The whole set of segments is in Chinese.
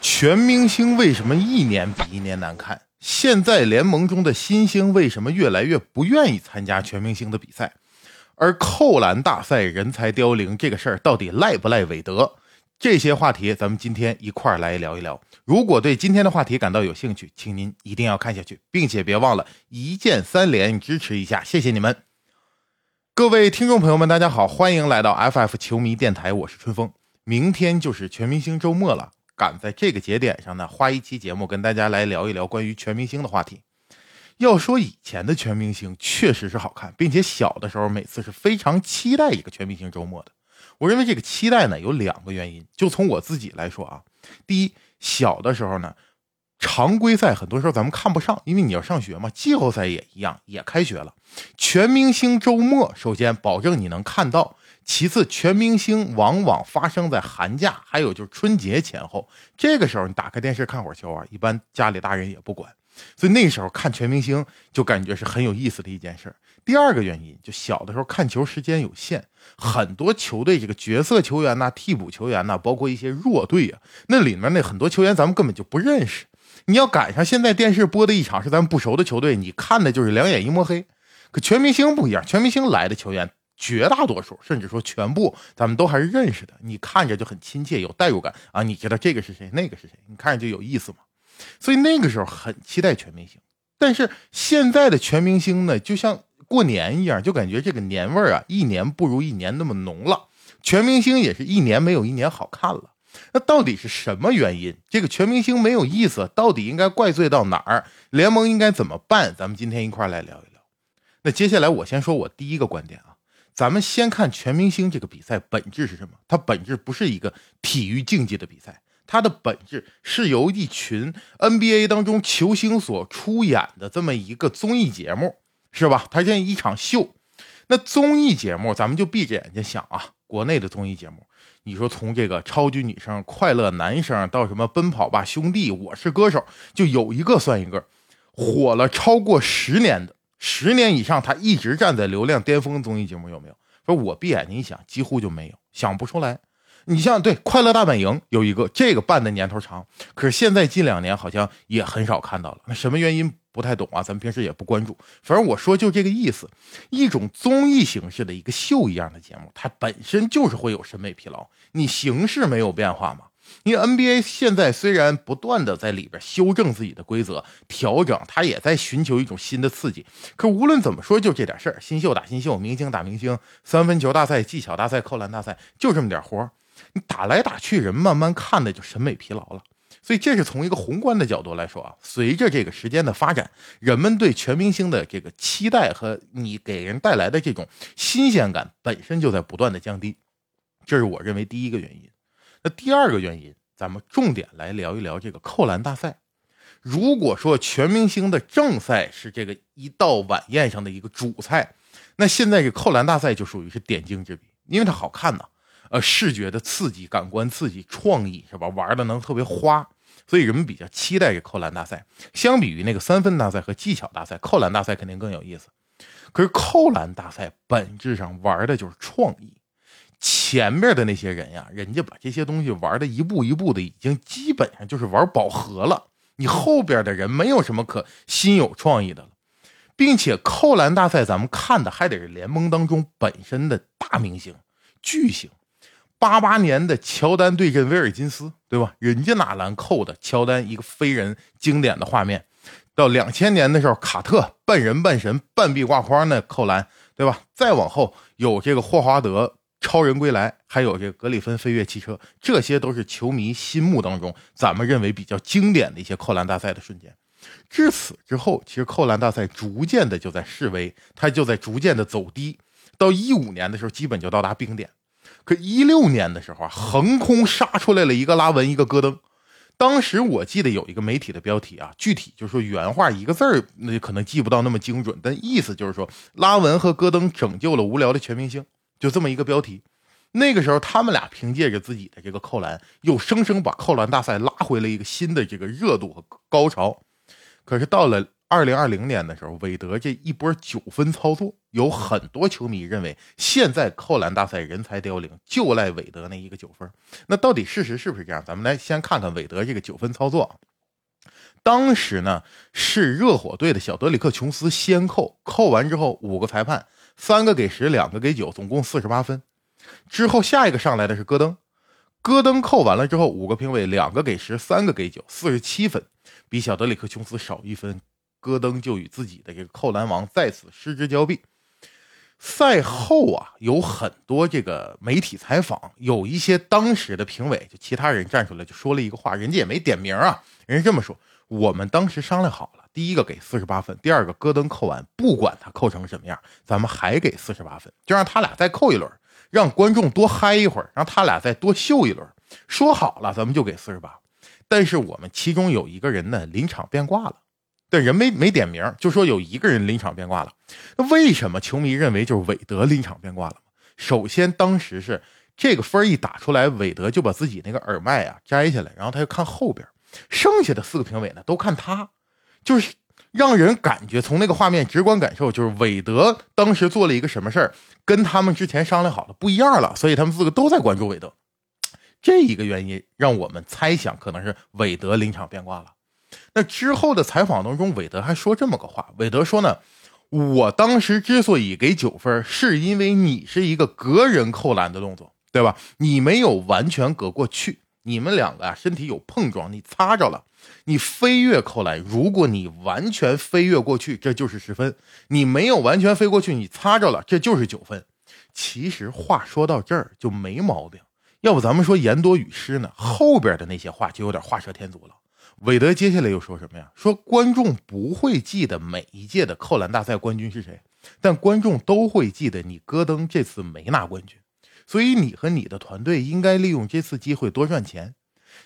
全明星为什么一年比一年难看？现在联盟中的新星为什么越来越不愿意参加全明星的比赛？而扣篮大赛人才凋零这个事儿到底赖不赖韦德？这些话题咱们今天一块儿来聊一聊。如果对今天的话题感到有兴趣，请您一定要看下去，并且别忘了一键三连支持一下，谢谢你们！各位听众朋友们，大家好，欢迎来到 FF 球迷电台，我是春风。明天就是全明星周末了。赶在这个节点上呢，花一期节目跟大家来聊一聊关于全明星的话题。要说以前的全明星确实是好看，并且小的时候每次是非常期待一个全明星周末的。我认为这个期待呢有两个原因，就从我自己来说啊，第一，小的时候呢，常规赛很多时候咱们看不上，因为你要上学嘛，季后赛也一样，也开学了。全明星周末，首先保证你能看到。其次，全明星往往发生在寒假，还有就是春节前后。这个时候，你打开电视看会儿球啊，一般家里大人也不管，所以那时候看全明星就感觉是很有意思的一件事。第二个原因，就小的时候看球时间有限，很多球队这个角色球员呐、替补球员呐，包括一些弱队啊，那里面那很多球员咱们根本就不认识。你要赶上现在电视播的一场是咱们不熟的球队，你看的就是两眼一抹黑。可全明星不一样，全明星来的球员。绝大多数，甚至说全部，咱们都还是认识的。你看着就很亲切，有代入感啊！你知道这个是谁，那个是谁，你看着就有意思嘛。所以那个时候很期待全明星。但是现在的全明星呢，就像过年一样，就感觉这个年味儿啊，一年不如一年那么浓了。全明星也是一年没有一年好看了。那到底是什么原因？这个全明星没有意思，到底应该怪罪到哪儿？联盟应该怎么办？咱们今天一块儿来聊一聊。那接下来我先说我第一个观点啊。咱们先看全明星这个比赛本质是什么？它本质不是一个体育竞技的比赛，它的本质是由一群 NBA 当中球星所出演的这么一个综艺节目，是吧？它像一场秀。那综艺节目，咱们就闭着眼睛想啊，国内的综艺节目，你说从这个超级女声、快乐男声到什么奔跑吧兄弟、我是歌手，就有一个算一个，火了超过十年的。十年以上，他一直站在流量巅峰综艺节目有没有？说我闭眼睛一想，几乎就没有，想不出来。你像对《快乐大本营》有一个，这个办的年头长，可是现在近两年好像也很少看到了。那什么原因不太懂啊？咱们平时也不关注。反正我说就这个意思，一种综艺形式的一个秀一样的节目，它本身就是会有审美疲劳。你形式没有变化吗？因为 NBA 现在虽然不断的在里边修正自己的规则、调整，他也在寻求一种新的刺激。可无论怎么说，就这点事儿，新秀打新秀，明星打明星，三分球大赛、技巧大赛、扣篮大赛，就这么点活儿。你打来打去，人慢慢看的就审美疲劳了。所以这是从一个宏观的角度来说啊，随着这个时间的发展，人们对全明星的这个期待和你给人带来的这种新鲜感本身就在不断的降低。这是我认为第一个原因。那第二个原因，咱们重点来聊一聊这个扣篮大赛。如果说全明星的正赛是这个一道晚宴上的一个主菜，那现在这扣篮大赛就属于是点睛之笔，因为它好看呐，呃，视觉的刺激、感官刺激、创意是吧？玩的能特别花，所以人们比较期待这扣篮大赛。相比于那个三分大赛和技巧大赛，扣篮大赛肯定更有意思。可是扣篮大赛本质上玩的就是创意。前面的那些人呀，人家把这些东西玩的一步一步的，已经基本上就是玩饱和了。你后边的人没有什么可新有创意的了，并且扣篮大赛咱们看的还得是联盟当中本身的大明星、巨星。八八年的乔丹对阵威尔金斯，对吧？人家哪篮扣的，乔丹一个飞人经典的画面。到两千年的时候，卡特半人半神半壁挂筐的扣篮，对吧？再往后有这个霍华德。超人归来，还有这格里芬飞跃汽车，这些都是球迷心目当中咱们认为比较经典的一些扣篮大赛的瞬间。至此之后，其实扣篮大赛逐渐的就在示威，它就在逐渐的走低。到一五年的时候，基本就到达冰点。可一六年的时候啊，横空杀出来了一个拉文，一个戈登。当时我记得有一个媒体的标题啊，具体就是说原话一个字儿，那可能记不到那么精准，但意思就是说拉文和戈登拯救了无聊的全明星。就这么一个标题，那个时候他们俩凭借着自己的这个扣篮，又生生把扣篮大赛拉回了一个新的这个热度和高潮。可是到了二零二零年的时候，韦德这一波九分操作，有很多球迷认为，现在扣篮大赛人才凋零，就赖韦德那一个九分。那到底事实是不是这样？咱们来先看看韦德这个九分操作。当时呢，是热火队的小德里克·琼斯先扣，扣完之后五个裁判，三个给十，两个给九，总共四十八分。之后下一个上来的是戈登，戈登扣完了之后，五个评委，两个给十，三个给九，四十七分，比小德里克·琼斯少一分。戈登就与自己的这个扣篮王再次失之交臂。赛后啊，有很多这个媒体采访，有一些当时的评委，就其他人站出来就说了一个话，人家也没点名啊，人家这么说：我们当时商量好了，第一个给四十八分，第二个戈登扣完，不管他扣成什么样，咱们还给四十八分，就让他俩再扣一轮，让观众多嗨一会儿，让他俩再多秀一轮。说好了，咱们就给四十八。但是我们其中有一个人呢，临场变卦了。但人没没点名，就说有一个人临场变卦了。那为什么球迷认为就是韦德临场变卦了？首先，当时是这个分一打出来，韦德就把自己那个耳麦啊摘下来，然后他就看后边，剩下的四个评委呢都看他，就是让人感觉从那个画面直观感受就是韦德当时做了一个什么事儿，跟他们之前商量好的不一样了，所以他们四个都在关注韦德。这一个原因让我们猜想可能是韦德临场变卦了。那之后的采访当中，韦德还说这么个话。韦德说呢，我当时之所以给九分，是因为你是一个隔人扣篮的动作，对吧？你没有完全隔过去，你们两个啊身体有碰撞，你擦着了，你飞跃扣篮。如果你完全飞跃过去，这就是十分；你没有完全飞过去，你擦着了，这就是九分。其实话说到这儿就没毛病，要不咱们说言多语失呢？后边的那些话就有点画蛇添足了。韦德接下来又说什么呀？说观众不会记得每一届的扣篮大赛冠军是谁，但观众都会记得你戈登这次没拿冠军，所以你和你的团队应该利用这次机会多赚钱。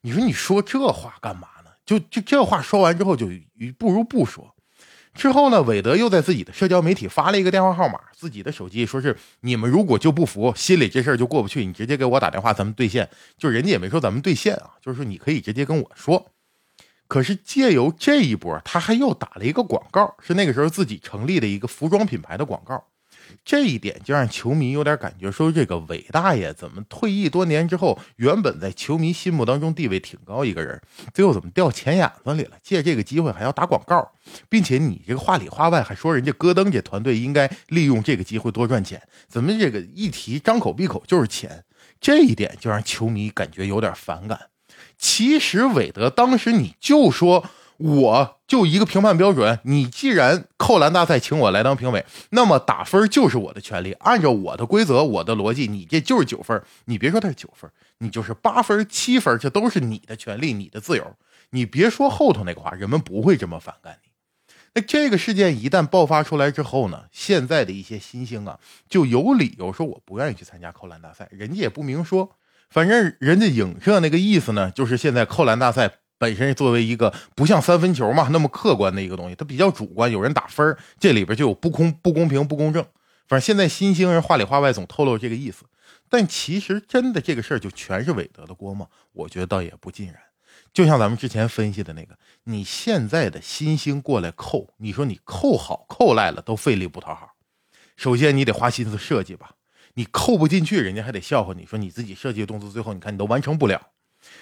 你说你说这话干嘛呢？就就这话说完之后，就不如不说。之后呢，韦德又在自己的社交媒体发了一个电话号码，自己的手机，说是你们如果就不服，心里这事儿就过不去，你直接给我打电话，咱们兑现。就人家也没说咱们兑现啊，就是说你可以直接跟我说。可是借由这一波，他还又打了一个广告，是那个时候自己成立的一个服装品牌的广告。这一点就让球迷有点感觉，说这个韦大爷怎么退役多年之后，原本在球迷心目当中地位挺高一个人，最后怎么掉钱眼子里了？借这个机会还要打广告，并且你这个话里话外还说人家戈登这团队应该利用这个机会多赚钱，怎么这个一提张口闭口就是钱？这一点就让球迷感觉有点反感。其实韦德当时你就说，我就一个评判标准，你既然扣篮大赛请我来当评委，那么打分就是我的权利，按照我的规则、我的逻辑，你这就是九分。你别说他是九分，你就是八分、七分，这都是你的权利、你的自由。你别说后头那个话，人们不会这么反感你。那这个事件一旦爆发出来之后呢，现在的一些新星啊，就有理由说我不愿意去参加扣篮大赛，人家也不明说。反正人家影射那个意思呢，就是现在扣篮大赛本身作为一个不像三分球嘛那么客观的一个东西，它比较主观，有人打分这里边就有不公、不公平、不公正。反正现在新兴人话里话外总透露这个意思，但其实真的这个事儿就全是韦德的锅吗？我觉得倒也不尽然。就像咱们之前分析的那个，你现在的新星过来扣，你说你扣好扣赖了都费力不讨好。首先你得花心思设计吧。你扣不进去，人家还得笑话你说你自己设计的动作，最后你看你都完成不了。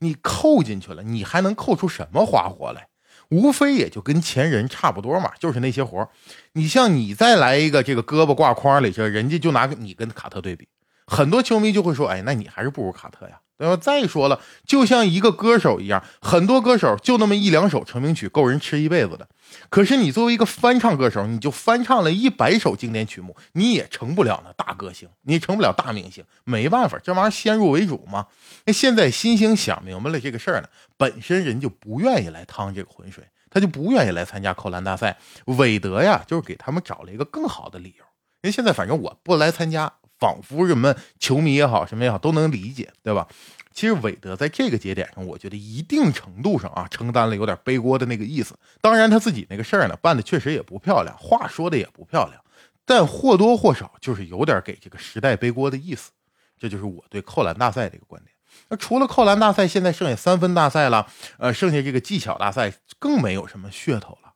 你扣进去了，你还能扣出什么花活来？无非也就跟前人差不多嘛，就是那些活你像你再来一个这个胳膊挂筐里去，人家就拿你跟卡特对比，很多球迷就会说，哎，那你还是不如卡特呀。对吧？再说了，就像一个歌手一样，很多歌手就那么一两首成名曲够人吃一辈子的。可是你作为一个翻唱歌手，你就翻唱了一百首经典曲目，你也成不了那大歌星，你也成不了大明星。没办法，这玩意儿先入为主嘛。那现在新星想明白了这个事儿呢，本身人就不愿意来趟这个浑水，他就不愿意来参加扣篮大赛。韦德呀，就是给他们找了一个更好的理由。因为现在反正我不来参加。仿佛人们球迷也好，什么也好，都能理解，对吧？其实韦德在这个节点上，我觉得一定程度上啊，承担了有点背锅的那个意思。当然，他自己那个事儿呢，办的确实也不漂亮，话说的也不漂亮，但或多或少就是有点给这个时代背锅的意思。这就是我对扣篮大赛的一个观点。那除了扣篮大赛，现在剩下三分大赛了，呃，剩下这个技巧大赛更没有什么噱头了。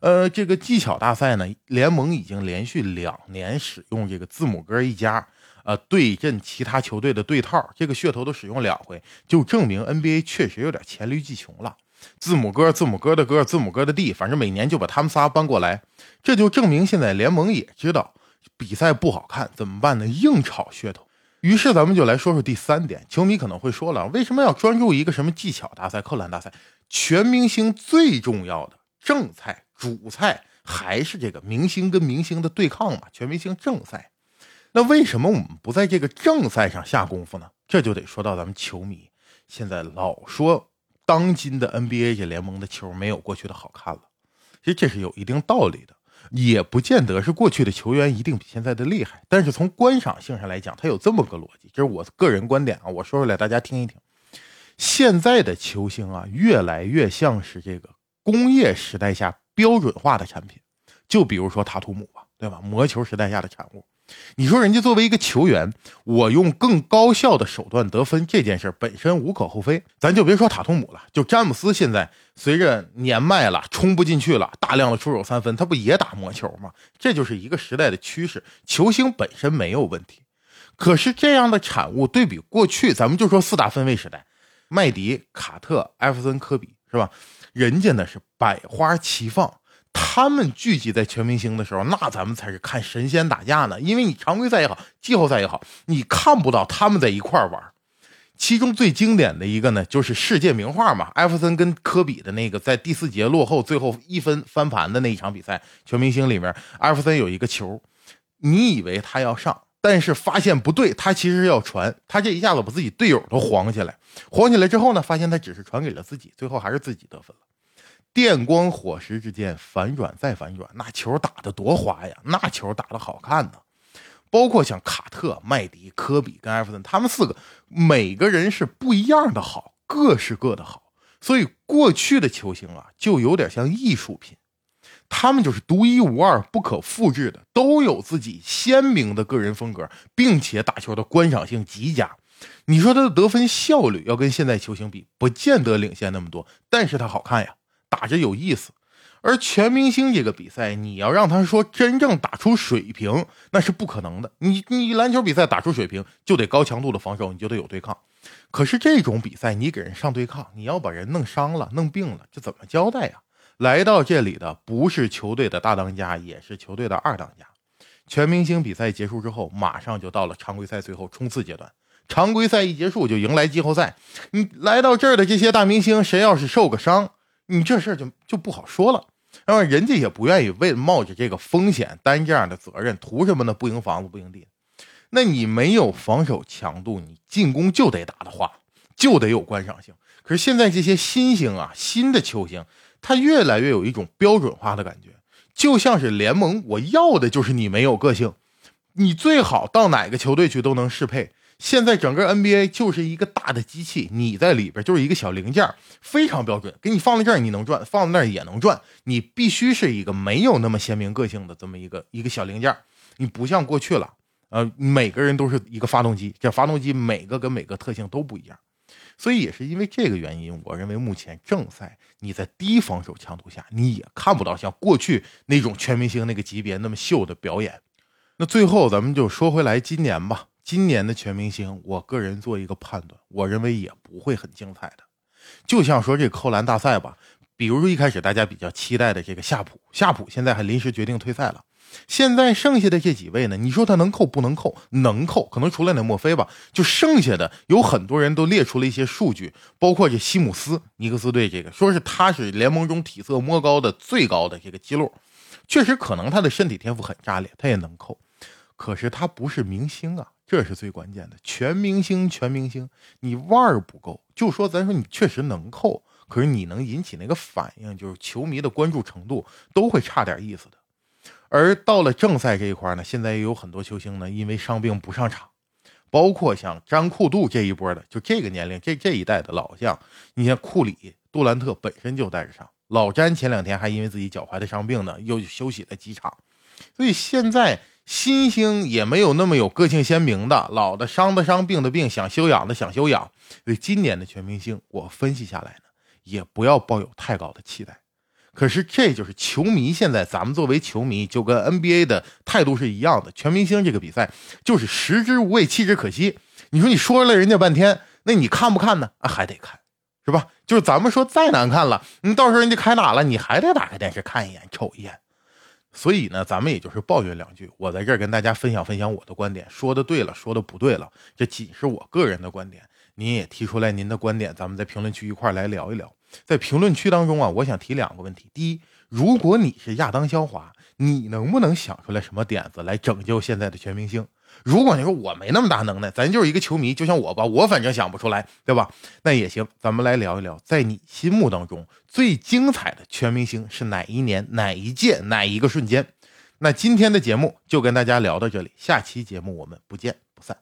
呃，这个技巧大赛呢，联盟已经连续两年使用这个字母哥一家，呃，对阵其他球队的对套，这个噱头都使用两回，就证明 NBA 确实有点黔驴技穷了。字母哥，字母哥的哥，字母哥的弟，反正每年就把他们仨搬过来，这就证明现在联盟也知道比赛不好看，怎么办呢？硬炒噱头。于是咱们就来说说第三点，球迷可能会说了，为什么要专注一个什么技巧大赛、扣篮大赛？全明星最重要的正菜、主菜还是这个明星跟明星的对抗嘛？全明星正赛。那为什么我们不在这个正赛上下功夫呢？这就得说到咱们球迷现在老说，当今的 NBA 这联盟的球没有过去的好看了。其实这是有一定道理的。也不见得是过去的球员一定比现在的厉害，但是从观赏性上来讲，它有这么个逻辑，这是我个人观点啊，我说出来大家听一听。现在的球星啊，越来越像是这个工业时代下标准化的产品，就比如说塔图姆吧，对吧？魔球时代下的产物。你说人家作为一个球员，我用更高效的手段得分这件事本身无可厚非。咱就别说塔图姆了，就詹姆斯现在随着年迈了，冲不进去了，大量的出手三分，他不也打魔球吗？这就是一个时代的趋势。球星本身没有问题，可是这样的产物对比过去，咱们就说四大分位时代，麦迪、卡特、艾弗森、科比，是吧？人家那是百花齐放。他们聚集在全明星的时候，那咱们才是看神仙打架呢。因为你常规赛也好，季后赛也好，你看不到他们在一块玩。其中最经典的一个呢，就是世界名画嘛，艾弗森跟科比的那个在第四节落后，最后一分翻盘的那一场比赛。全明星里面，艾弗森有一个球，你以为他要上，但是发现不对，他其实要传，他这一下子把自己队友都晃起来，晃起来之后呢，发现他只是传给了自己，最后还是自己得分了。电光火石之间，反转再反转，那球打得多花呀！那球打得好看呢。包括像卡特、麦迪、科比跟艾弗森，他们四个每个人是不一样的好，各是各的好。所以过去的球星啊，就有点像艺术品，他们就是独一无二、不可复制的，都有自己鲜明的个人风格，并且打球的观赏性极佳。你说他的得分效率要跟现在球星比，不见得领先那么多，但是他好看呀。打着有意思，而全明星这个比赛，你要让他说真正打出水平，那是不可能的。你你篮球比赛打出水平，就得高强度的防守，你就得有对抗。可是这种比赛，你给人上对抗，你要把人弄伤了、弄病了，这怎么交代呀？来到这里的不是球队的大当家，也是球队的二当家。全明星比赛结束之后，马上就到了常规赛最后冲刺阶段。常规赛一结束，就迎来季后赛。你来到这儿的这些大明星，谁要是受个伤？你这事儿就就不好说了，然后人家也不愿意为冒着这个风险担这样的责任，图什么呢？不赢房子不赢地。那你没有防守强度，你进攻就得打的话，就得有观赏性。可是现在这些新星啊，新的球星，他越来越有一种标准化的感觉，就像是联盟，我要的就是你没有个性，你最好到哪个球队去都能适配。现在整个 NBA 就是一个大的机器，你在里边就是一个小零件，非常标准。给你放在这儿你能转，放在那儿也能转。你必须是一个没有那么鲜明个性的这么一个一个小零件。你不像过去了，呃，每个人都是一个发动机，这发动机每个跟每个特性都不一样。所以也是因为这个原因，我认为目前正赛你在低防守强度下，你也看不到像过去那种全明星那个级别那么秀的表演。那最后咱们就说回来今年吧。今年的全明星，我个人做一个判断，我认为也不会很精彩的。就像说这扣篮大赛吧，比如说一开始大家比较期待的这个夏普，夏普现在还临时决定退赛了。现在剩下的这几位呢，你说他能扣不能扣？能扣，可能除了那墨菲吧。就剩下的有很多人都列出了一些数据，包括这西姆斯，尼克斯队这个，说是他是联盟中体色摸高的最高的这个记录。确实，可能他的身体天赋很炸裂，他也能扣，可是他不是明星啊。这是最关键的，全明星，全明星，你腕儿不够。就说咱说你确实能扣，可是你能引起那个反应，就是球迷的关注程度都会差点意思的。而到了正赛这一块呢，现在也有很多球星呢，因为伤病不上场，包括像詹库杜这一波的，就这个年龄这这一代的老将，你像库里、杜兰特本身就带着伤，老詹前两天还因为自己脚踝的伤病呢，又休息了几场，所以现在。新星也没有那么有个性鲜明的，老的伤的伤，病的病，想休养的想休养。所以今年的全明星，我分析下来呢，也不要抱有太高的期待。可是这就是球迷现在咱们作为球迷就跟 NBA 的态度是一样的，全明星这个比赛就是食之无味，弃之可惜。你说你说了人家半天，那你看不看呢？啊，还得看，是吧？就是咱们说再难看了，你到时候人家开打了，你还得打开电视看一眼，瞅一眼。所以呢，咱们也就是抱怨两句。我在这儿跟大家分享分享我的观点，说的对了，说的不对了，这仅是我个人的观点。您也提出来您的观点，咱们在评论区一块来聊一聊。在评论区当中啊，我想提两个问题。第一，如果你是亚当肖华，你能不能想出来什么点子来拯救现在的全明星？如果你说我没那么大能耐，咱就是一个球迷，就像我吧，我反正想不出来，对吧？那也行，咱们来聊一聊，在你心目当中最精彩的全明星是哪一年、哪一届、哪一个瞬间？那今天的节目就跟大家聊到这里，下期节目我们不见不散。